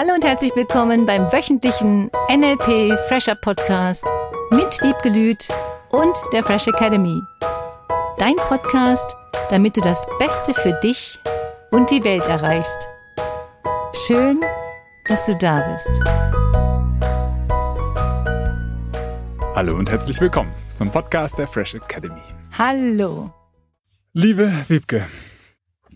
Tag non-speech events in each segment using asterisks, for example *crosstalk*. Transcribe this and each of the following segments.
Hallo und herzlich willkommen beim wöchentlichen NLP Fresher Podcast mit Wiebke Lüth und der Fresh Academy. Dein Podcast, damit du das Beste für dich und die Welt erreichst. Schön, dass du da bist. Hallo und herzlich willkommen zum Podcast der Fresh Academy. Hallo. Liebe Wiebke,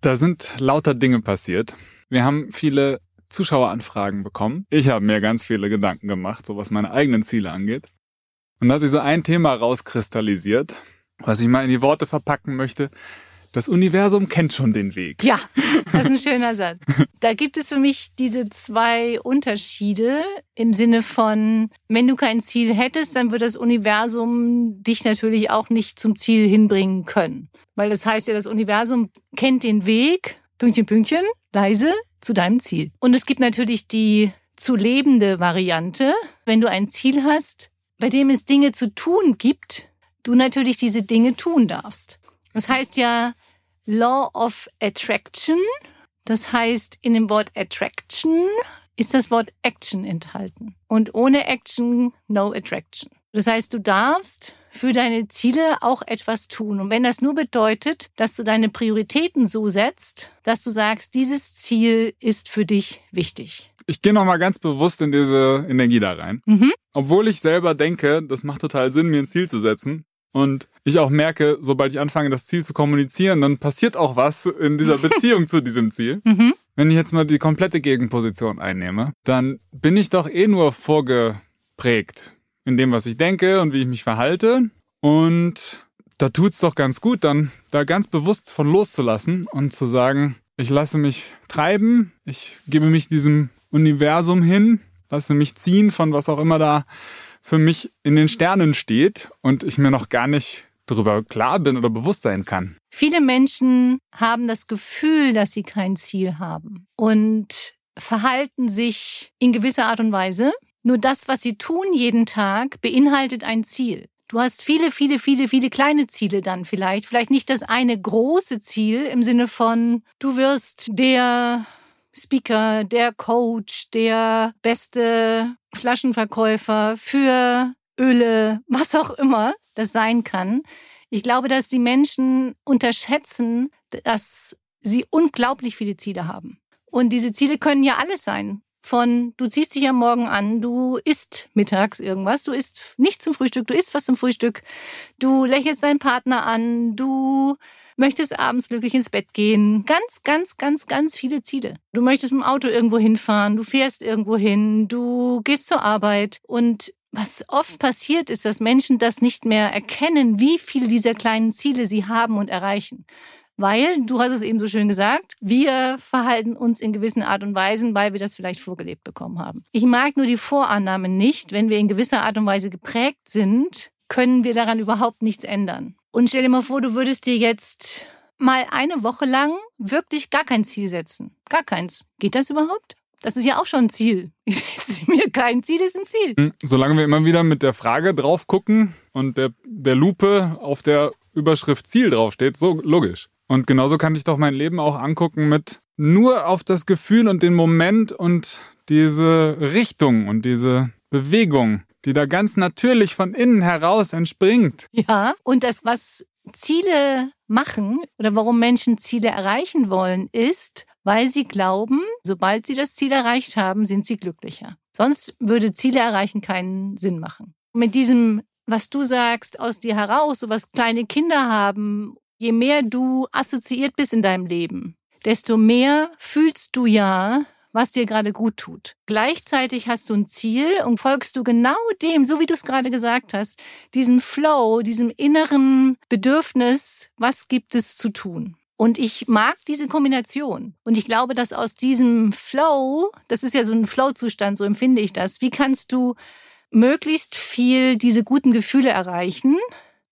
da sind lauter Dinge passiert. Wir haben viele Zuschaueranfragen bekommen. Ich habe mir ganz viele Gedanken gemacht, so was meine eigenen Ziele angeht. Und da hat sich so ein Thema rauskristallisiert, was ich mal in die Worte verpacken möchte. Das Universum kennt schon den Weg. Ja, das ist ein schöner Satz. Da gibt es für mich diese zwei Unterschiede im Sinne von, wenn du kein Ziel hättest, dann wird das Universum dich natürlich auch nicht zum Ziel hinbringen können. Weil das heißt ja, das Universum kennt den Weg, Pünktchen, Pünktchen, leise, zu deinem Ziel. Und es gibt natürlich die zu lebende Variante, wenn du ein Ziel hast, bei dem es Dinge zu tun gibt, du natürlich diese Dinge tun darfst. Das heißt ja Law of Attraction. Das heißt, in dem Wort Attraction ist das Wort Action enthalten. Und ohne Action, no Attraction. Das heißt, du darfst für deine Ziele auch etwas tun. Und wenn das nur bedeutet, dass du deine Prioritäten so setzt, dass du sagst, dieses Ziel ist für dich wichtig. Ich gehe nochmal ganz bewusst in diese Energie da rein. Mhm. Obwohl ich selber denke, das macht total Sinn, mir ein Ziel zu setzen. Und ich auch merke, sobald ich anfange, das Ziel zu kommunizieren, dann passiert auch was in dieser *laughs* Beziehung zu diesem Ziel. Mhm. Wenn ich jetzt mal die komplette Gegenposition einnehme, dann bin ich doch eh nur vorgeprägt in dem, was ich denke und wie ich mich verhalte. Und da tut's doch ganz gut, dann da ganz bewusst von loszulassen und zu sagen, ich lasse mich treiben, ich gebe mich diesem Universum hin, lasse mich ziehen von was auch immer da für mich in den Sternen steht und ich mir noch gar nicht darüber klar bin oder bewusst sein kann. Viele Menschen haben das Gefühl, dass sie kein Ziel haben und verhalten sich in gewisser Art und Weise, nur das, was sie tun jeden Tag, beinhaltet ein Ziel. Du hast viele, viele, viele, viele kleine Ziele dann vielleicht. Vielleicht nicht das eine große Ziel im Sinne von, du wirst der Speaker, der Coach, der beste Flaschenverkäufer für Öle, was auch immer das sein kann. Ich glaube, dass die Menschen unterschätzen, dass sie unglaublich viele Ziele haben. Und diese Ziele können ja alles sein von du ziehst dich am Morgen an, du isst mittags irgendwas, du isst nicht zum Frühstück, du isst was zum Frühstück, du lächelst deinen Partner an, du möchtest abends glücklich ins Bett gehen. Ganz, ganz, ganz, ganz viele Ziele. Du möchtest mit dem Auto irgendwo hinfahren, du fährst irgendwo hin, du gehst zur Arbeit und was oft passiert, ist, dass Menschen das nicht mehr erkennen, wie viele dieser kleinen Ziele sie haben und erreichen. Weil, du hast es eben so schön gesagt, wir verhalten uns in gewissen Art und Weisen, weil wir das vielleicht vorgelebt bekommen haben. Ich mag nur die Vorannahme nicht, wenn wir in gewisser Art und Weise geprägt sind, können wir daran überhaupt nichts ändern. Und stell dir mal vor, du würdest dir jetzt mal eine Woche lang wirklich gar kein Ziel setzen. Gar keins. Geht das überhaupt? Das ist ja auch schon ein Ziel. *laughs* Ich setze mir kein Ziel, ist ein Ziel. Hm, solange wir immer wieder mit der Frage drauf gucken und der, der Lupe auf der Überschrift Ziel draufsteht, so logisch. Und genauso kann ich doch mein Leben auch angucken mit nur auf das Gefühl und den Moment und diese Richtung und diese Bewegung, die da ganz natürlich von innen heraus entspringt. Ja, und das, was Ziele machen oder warum Menschen Ziele erreichen wollen, ist, weil sie glauben, sobald sie das Ziel erreicht haben, sind sie glücklicher. Sonst würde Ziele erreichen keinen Sinn machen. Mit diesem, was du sagst, aus dir heraus, so was kleine Kinder haben je mehr du assoziiert bist in deinem Leben, desto mehr fühlst du ja, was dir gerade gut tut. Gleichzeitig hast du ein Ziel und folgst du genau dem, so wie du es gerade gesagt hast, diesem Flow, diesem inneren Bedürfnis, was gibt es zu tun. Und ich mag diese Kombination. Und ich glaube, dass aus diesem Flow, das ist ja so ein Flow-Zustand, so empfinde ich das, wie kannst du möglichst viel diese guten Gefühle erreichen,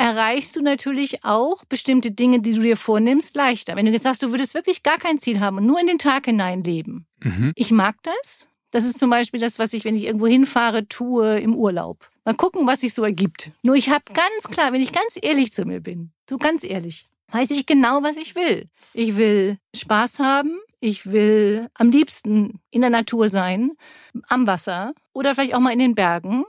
erreichst du natürlich auch bestimmte Dinge, die du dir vornimmst, leichter. Wenn du jetzt sagst, du würdest wirklich gar kein Ziel haben und nur in den Tag hinein leben. Mhm. Ich mag das. Das ist zum Beispiel das, was ich, wenn ich irgendwo hinfahre, tue im Urlaub. Mal gucken, was sich so ergibt. Nur ich habe ganz klar, wenn ich ganz ehrlich zu mir bin, so ganz ehrlich, weiß ich genau, was ich will. Ich will Spaß haben. ich will am liebsten in der Natur sein, am Wasser oder vielleicht auch mal in den Bergen.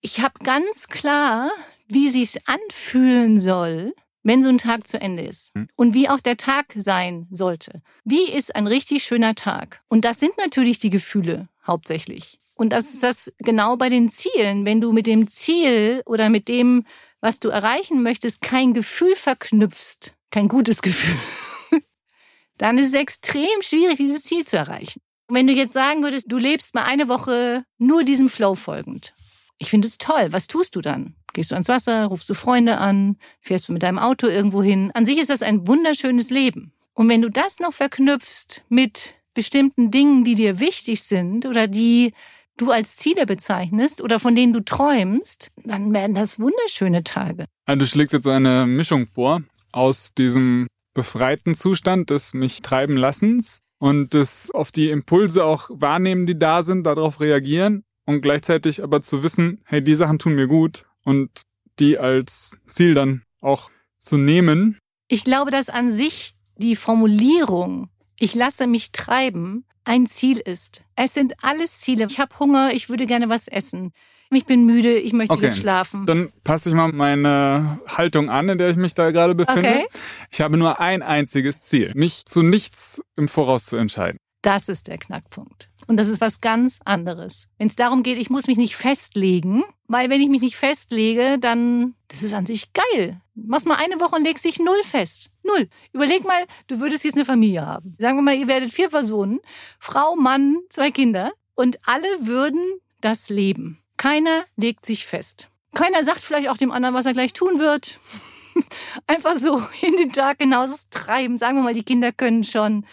Ich habe ganz klar, wie sich's anfühlen soll, wenn so ein Tag zu Ende ist hm. und wie auch der Tag sein sollte. Wie ist ein richtig schöner Tag? Und das sind natürlich die Gefühle hauptsächlich. Und das ist das genau bei den Zielen. Wenn du mit dem Ziel oder mit dem, was du erreichen möchtest, kein Gefühl verknüpfst, kein gutes *laughs* Gefühl, dann ist es extrem schwierig, dieses Ziel zu erreichen. Und wenn du jetzt sagen würdest, du lebst mal eine Woche nur diesem Flow folgend. Ich finde es toll. Was tust du dann? Gehst du ans Wasser, rufst du Freunde an, fährst du mit deinem Auto irgendwo hin? An sich ist das ein wunderschönes Leben. Und wenn du das noch verknüpfst mit bestimmten Dingen, die dir wichtig sind oder die du als Ziele bezeichnest oder von denen du träumst, dann werden das wunderschöne Tage. Also du schlägst jetzt eine Mischung vor aus diesem befreiten Zustand des mich treiben lassens und das auf die Impulse auch wahrnehmen, die da sind, darauf reagieren und gleichzeitig aber zu wissen, hey, die Sachen tun mir gut und die als Ziel dann auch zu nehmen. Ich glaube, dass an sich die Formulierung, ich lasse mich treiben, ein Ziel ist. Es sind alles Ziele. Ich habe Hunger, ich würde gerne was essen. Ich bin müde, ich möchte okay. jetzt schlafen. Dann passe ich mal meine Haltung an, in der ich mich da gerade befinde. Okay. Ich habe nur ein einziges Ziel, mich zu nichts im Voraus zu entscheiden. Das ist der Knackpunkt. Und das ist was ganz anderes. Wenn es darum geht, ich muss mich nicht festlegen, weil wenn ich mich nicht festlege, dann, das ist an sich geil. Mach's mal eine Woche und legst dich null fest. Null. Überleg mal, du würdest jetzt eine Familie haben. Sagen wir mal, ihr werdet vier Personen, Frau, Mann, zwei Kinder und alle würden das leben. Keiner legt sich fest. Keiner sagt vielleicht auch dem anderen, was er gleich tun wird. *laughs* Einfach so in den Tag hinaus treiben. Sagen wir mal, die Kinder können schon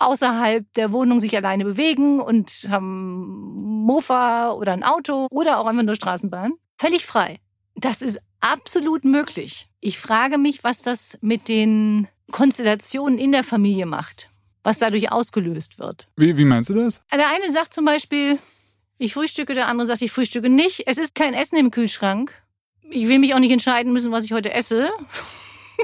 außerhalb der Wohnung sich alleine bewegen und haben Mofa oder ein Auto oder auch einfach nur Straßenbahn. Völlig frei. Das ist absolut möglich. Ich frage mich, was das mit den Konstellationen in der Familie macht, was dadurch ausgelöst wird. Wie, wie meinst du das? Der eine sagt zum Beispiel, ich frühstücke, der andere sagt, ich frühstücke nicht. Es ist kein Essen im Kühlschrank. Ich will mich auch nicht entscheiden müssen, was ich heute esse.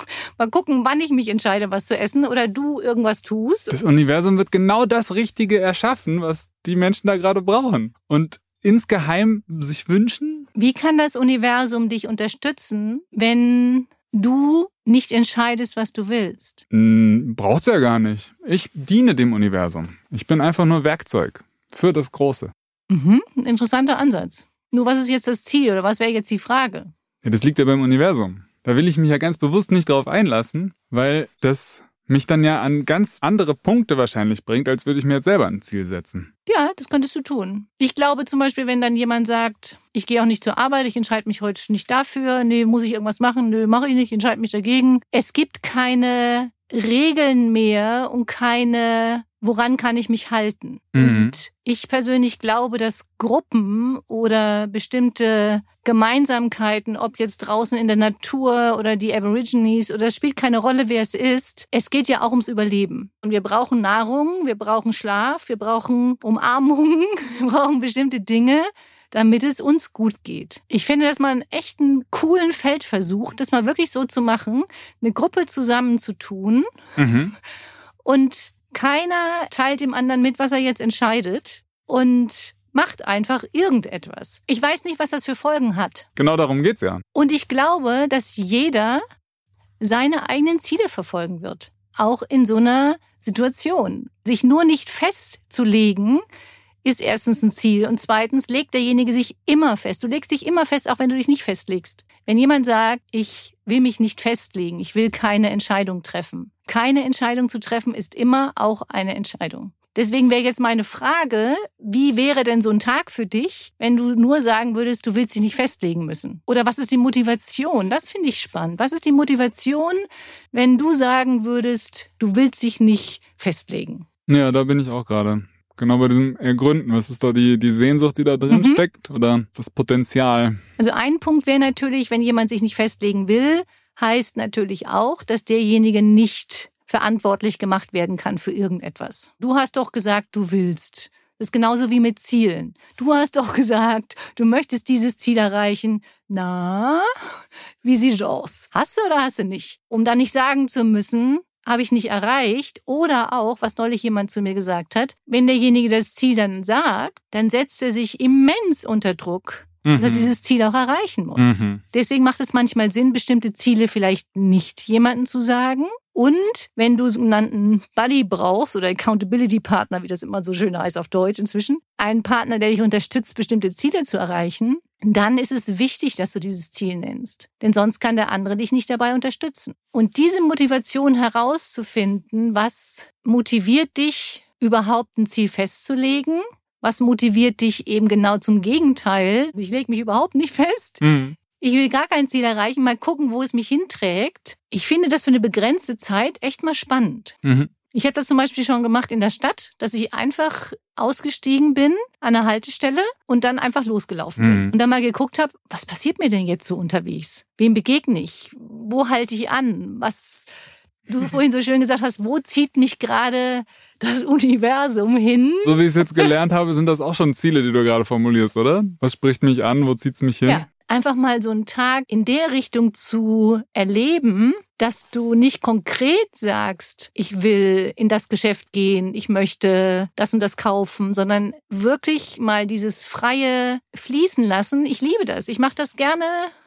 *laughs* Mal gucken, wann ich mich entscheide, was zu essen oder du irgendwas tust. Das Universum wird genau das Richtige erschaffen, was die Menschen da gerade brauchen. Und insgeheim sich wünschen. Wie kann das Universum dich unterstützen, wenn du nicht entscheidest, was du willst? Hm, braucht ja gar nicht. Ich diene dem Universum. Ich bin einfach nur Werkzeug für das Große. Mhm, interessanter Ansatz. Nur was ist jetzt das Ziel oder was wäre jetzt die Frage? Ja, das liegt ja beim Universum. Da will ich mich ja ganz bewusst nicht darauf einlassen, weil das mich dann ja an ganz andere Punkte wahrscheinlich bringt, als würde ich mir jetzt selber ein Ziel setzen. Ja, das könntest du tun. Ich glaube zum Beispiel, wenn dann jemand sagt, ich gehe auch nicht zur Arbeit, ich entscheide mich heute nicht dafür, nee, muss ich irgendwas machen, nö, mache ich nicht, entscheide mich dagegen. Es gibt keine Regeln mehr und keine woran kann ich mich halten? Mhm. Und ich persönlich glaube, dass Gruppen oder bestimmte Gemeinsamkeiten, ob jetzt draußen in der Natur oder die Aborigines oder es spielt keine Rolle, wer es ist. Es geht ja auch ums Überleben. Und wir brauchen Nahrung, wir brauchen Schlaf, wir brauchen Umarmung, *laughs* wir brauchen bestimmte Dinge damit es uns gut geht. Ich finde das mal einen echten coolen Feldversuch, das mal wirklich so zu machen, eine Gruppe zusammenzutun mhm. und keiner teilt dem anderen mit, was er jetzt entscheidet und macht einfach irgendetwas. Ich weiß nicht, was das für Folgen hat. Genau darum geht's ja. Und ich glaube, dass jeder seine eigenen Ziele verfolgen wird. Auch in so einer Situation. Sich nur nicht festzulegen, ist erstens ein Ziel und zweitens legt derjenige sich immer fest. Du legst dich immer fest, auch wenn du dich nicht festlegst. Wenn jemand sagt, ich will mich nicht festlegen, ich will keine Entscheidung treffen. Keine Entscheidung zu treffen ist immer auch eine Entscheidung. Deswegen wäre jetzt meine Frage, wie wäre denn so ein Tag für dich, wenn du nur sagen würdest, du willst dich nicht festlegen müssen? Oder was ist die Motivation? Das finde ich spannend. Was ist die Motivation, wenn du sagen würdest, du willst dich nicht festlegen? Ja, da bin ich auch gerade. Genau bei diesem Ergründen. Was ist da die, die Sehnsucht, die da drin mhm. steckt oder das Potenzial? Also ein Punkt wäre natürlich, wenn jemand sich nicht festlegen will, heißt natürlich auch, dass derjenige nicht verantwortlich gemacht werden kann für irgendetwas. Du hast doch gesagt, du willst. Das ist genauso wie mit Zielen. Du hast doch *laughs* gesagt, du möchtest dieses Ziel erreichen. Na, wie sieht es aus? Hast du oder hast du nicht? Um dann nicht sagen zu müssen, habe ich nicht erreicht. Oder auch, was neulich jemand zu mir gesagt hat, wenn derjenige das Ziel dann sagt, dann setzt er sich immens unter Druck, dass er mhm. dieses Ziel auch erreichen muss. Mhm. Deswegen macht es manchmal Sinn, bestimmte Ziele vielleicht nicht jemandem zu sagen. Und wenn du sogenannten Buddy brauchst oder Accountability Partner, wie das immer so schön heißt auf Deutsch inzwischen, einen Partner, der dich unterstützt, bestimmte Ziele zu erreichen, dann ist es wichtig, dass du dieses Ziel nennst. Denn sonst kann der andere dich nicht dabei unterstützen. Und diese Motivation herauszufinden, was motiviert dich, überhaupt ein Ziel festzulegen? Was motiviert dich eben genau zum Gegenteil? Ich lege mich überhaupt nicht fest. Mhm. Ich will gar kein Ziel erreichen, mal gucken, wo es mich hinträgt. Ich finde das für eine begrenzte Zeit echt mal spannend. Mhm. Ich habe das zum Beispiel schon gemacht in der Stadt, dass ich einfach ausgestiegen bin an der Haltestelle und dann einfach losgelaufen bin. Mhm. Und dann mal geguckt habe, was passiert mir denn jetzt so unterwegs? Wem begegne ich? Wo halte ich an? Was du vorhin so schön gesagt hast, wo zieht mich gerade das Universum hin? So wie ich es jetzt gelernt habe, sind das auch schon Ziele, die du gerade formulierst, oder? Was spricht mich an? Wo zieht es mich hin? Ja, einfach mal so einen Tag in der Richtung zu erleben, dass du nicht konkret sagst, ich will in das Geschäft gehen, ich möchte das und das kaufen, sondern wirklich mal dieses freie fließen lassen. Ich liebe das. Ich mache das gerne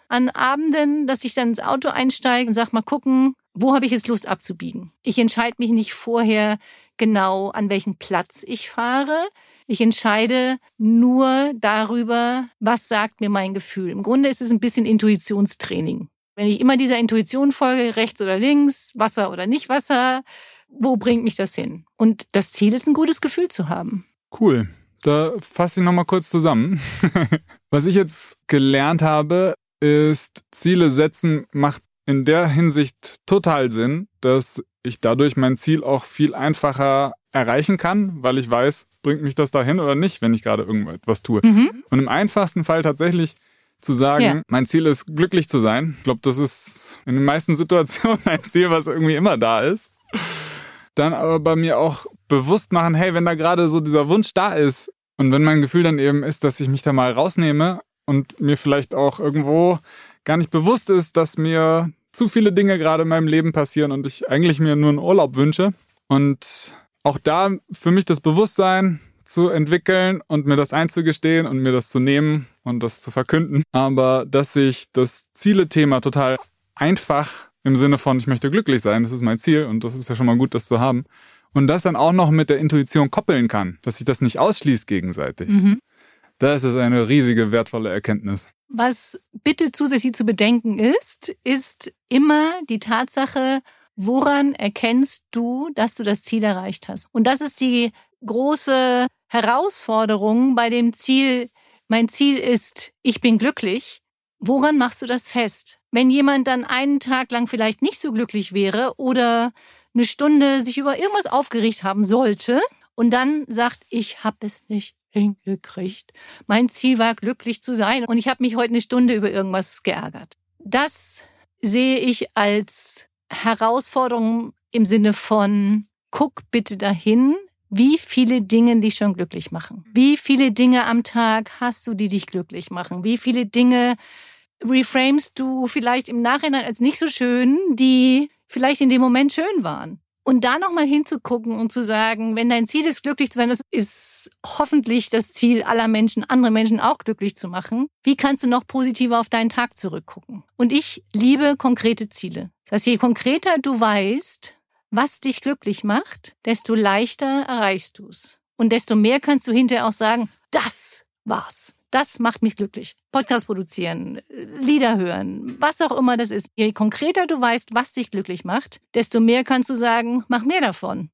an Abenden, dass ich dann ins Auto einsteige und sag mal gucken, wo habe ich jetzt Lust abzubiegen? Ich entscheide mich nicht vorher genau, an welchen Platz ich fahre. Ich entscheide nur darüber, was sagt mir mein Gefühl. Im Grunde ist es ein bisschen Intuitionstraining. Wenn ich immer dieser Intuition folge, rechts oder links, Wasser oder nicht Wasser, wo bringt mich das hin? Und das Ziel ist, ein gutes Gefühl zu haben. Cool. Da fasse ich nochmal kurz zusammen. *laughs* Was ich jetzt gelernt habe, ist, Ziele setzen macht in der Hinsicht total Sinn, dass ich dadurch mein Ziel auch viel einfacher erreichen kann, weil ich weiß, bringt mich das dahin oder nicht, wenn ich gerade irgendwas tue. Mhm. Und im einfachsten Fall tatsächlich zu sagen, ja. mein Ziel ist glücklich zu sein. Ich glaube, das ist in den meisten *laughs* Situationen ein Ziel, was irgendwie immer da ist. Dann aber bei mir auch bewusst machen, hey, wenn da gerade so dieser Wunsch da ist und wenn mein Gefühl dann eben ist, dass ich mich da mal rausnehme und mir vielleicht auch irgendwo gar nicht bewusst ist, dass mir zu viele Dinge gerade in meinem Leben passieren und ich eigentlich mir nur einen Urlaub wünsche. Und auch da für mich das Bewusstsein zu entwickeln und mir das einzugestehen und mir das zu nehmen und das zu verkünden. Aber dass ich das Ziele-Thema total einfach im Sinne von, ich möchte glücklich sein, das ist mein Ziel und das ist ja schon mal gut, das zu haben. Und das dann auch noch mit der Intuition koppeln kann, dass sich das nicht ausschließt gegenseitig. Mhm. Da ist eine riesige, wertvolle Erkenntnis. Was bitte zusätzlich zu bedenken ist, ist immer die Tatsache, woran erkennst du, dass du das Ziel erreicht hast? Und das ist die große Herausforderung bei dem Ziel, mein Ziel ist, ich bin glücklich. Woran machst du das fest? Wenn jemand dann einen Tag lang vielleicht nicht so glücklich wäre oder eine Stunde sich über irgendwas aufgeregt haben sollte und dann sagt, ich habe es nicht hingekriegt. Mein Ziel war glücklich zu sein und ich habe mich heute eine Stunde über irgendwas geärgert. Das sehe ich als Herausforderung im Sinne von, guck bitte dahin, wie viele Dinge dich schon glücklich machen. Wie viele Dinge am Tag hast du, die dich glücklich machen? Wie viele Dinge reframest du vielleicht im Nachhinein als nicht so schön, die vielleicht in dem Moment schön waren? Und da nochmal hinzugucken und zu sagen, wenn dein Ziel ist, glücklich zu werden, das ist hoffentlich das Ziel aller Menschen, andere Menschen auch glücklich zu machen. Wie kannst du noch positiver auf deinen Tag zurückgucken? Und ich liebe konkrete Ziele. Das heißt, je konkreter du weißt, was dich glücklich macht, desto leichter erreichst du es. Und desto mehr kannst du hinterher auch sagen, das war's. Das macht mich glücklich. Podcast produzieren, Lieder hören, was auch immer das ist. Je konkreter du weißt, was dich glücklich macht, desto mehr kannst du sagen, mach mehr davon.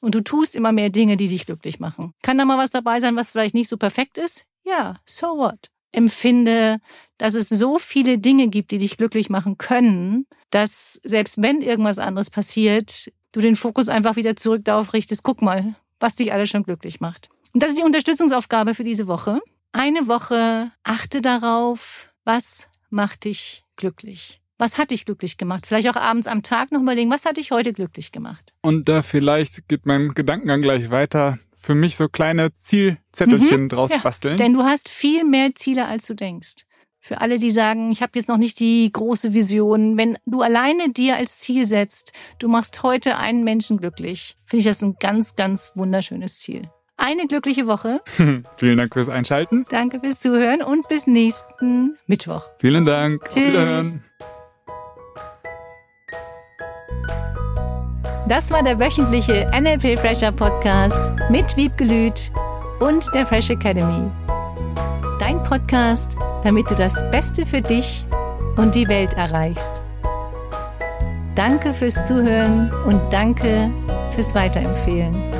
Und du tust immer mehr Dinge, die dich glücklich machen. Kann da mal was dabei sein, was vielleicht nicht so perfekt ist? Ja, so what? Empfinde, dass es so viele Dinge gibt, die dich glücklich machen können, dass selbst wenn irgendwas anderes passiert, du den Fokus einfach wieder zurück darauf richtest, guck mal, was dich alles schon glücklich macht. Und das ist die Unterstützungsaufgabe für diese Woche eine Woche achte darauf, was macht dich glücklich. Was hat dich glücklich gemacht? Vielleicht auch abends am Tag noch überlegen, was hat dich heute glücklich gemacht? Und da vielleicht geht mein Gedankengang gleich weiter. Für mich so kleine Zielzettelchen mhm, draus ja, basteln. Denn du hast viel mehr Ziele, als du denkst. Für alle, die sagen, ich habe jetzt noch nicht die große Vision, wenn du alleine dir als Ziel setzt, du machst heute einen Menschen glücklich, finde ich das ein ganz, ganz wunderschönes Ziel. Eine glückliche Woche. *laughs* Vielen Dank fürs Einschalten. Danke fürs Zuhören und bis nächsten Mittwoch. Vielen Dank. Tschüss. Wiederhören. Das war der wöchentliche NLP Fresher Podcast mit Wiebgelüt und der Fresh Academy. Dein Podcast, damit du das Beste für dich und die Welt erreichst. Danke fürs Zuhören und danke fürs Weiterempfehlen.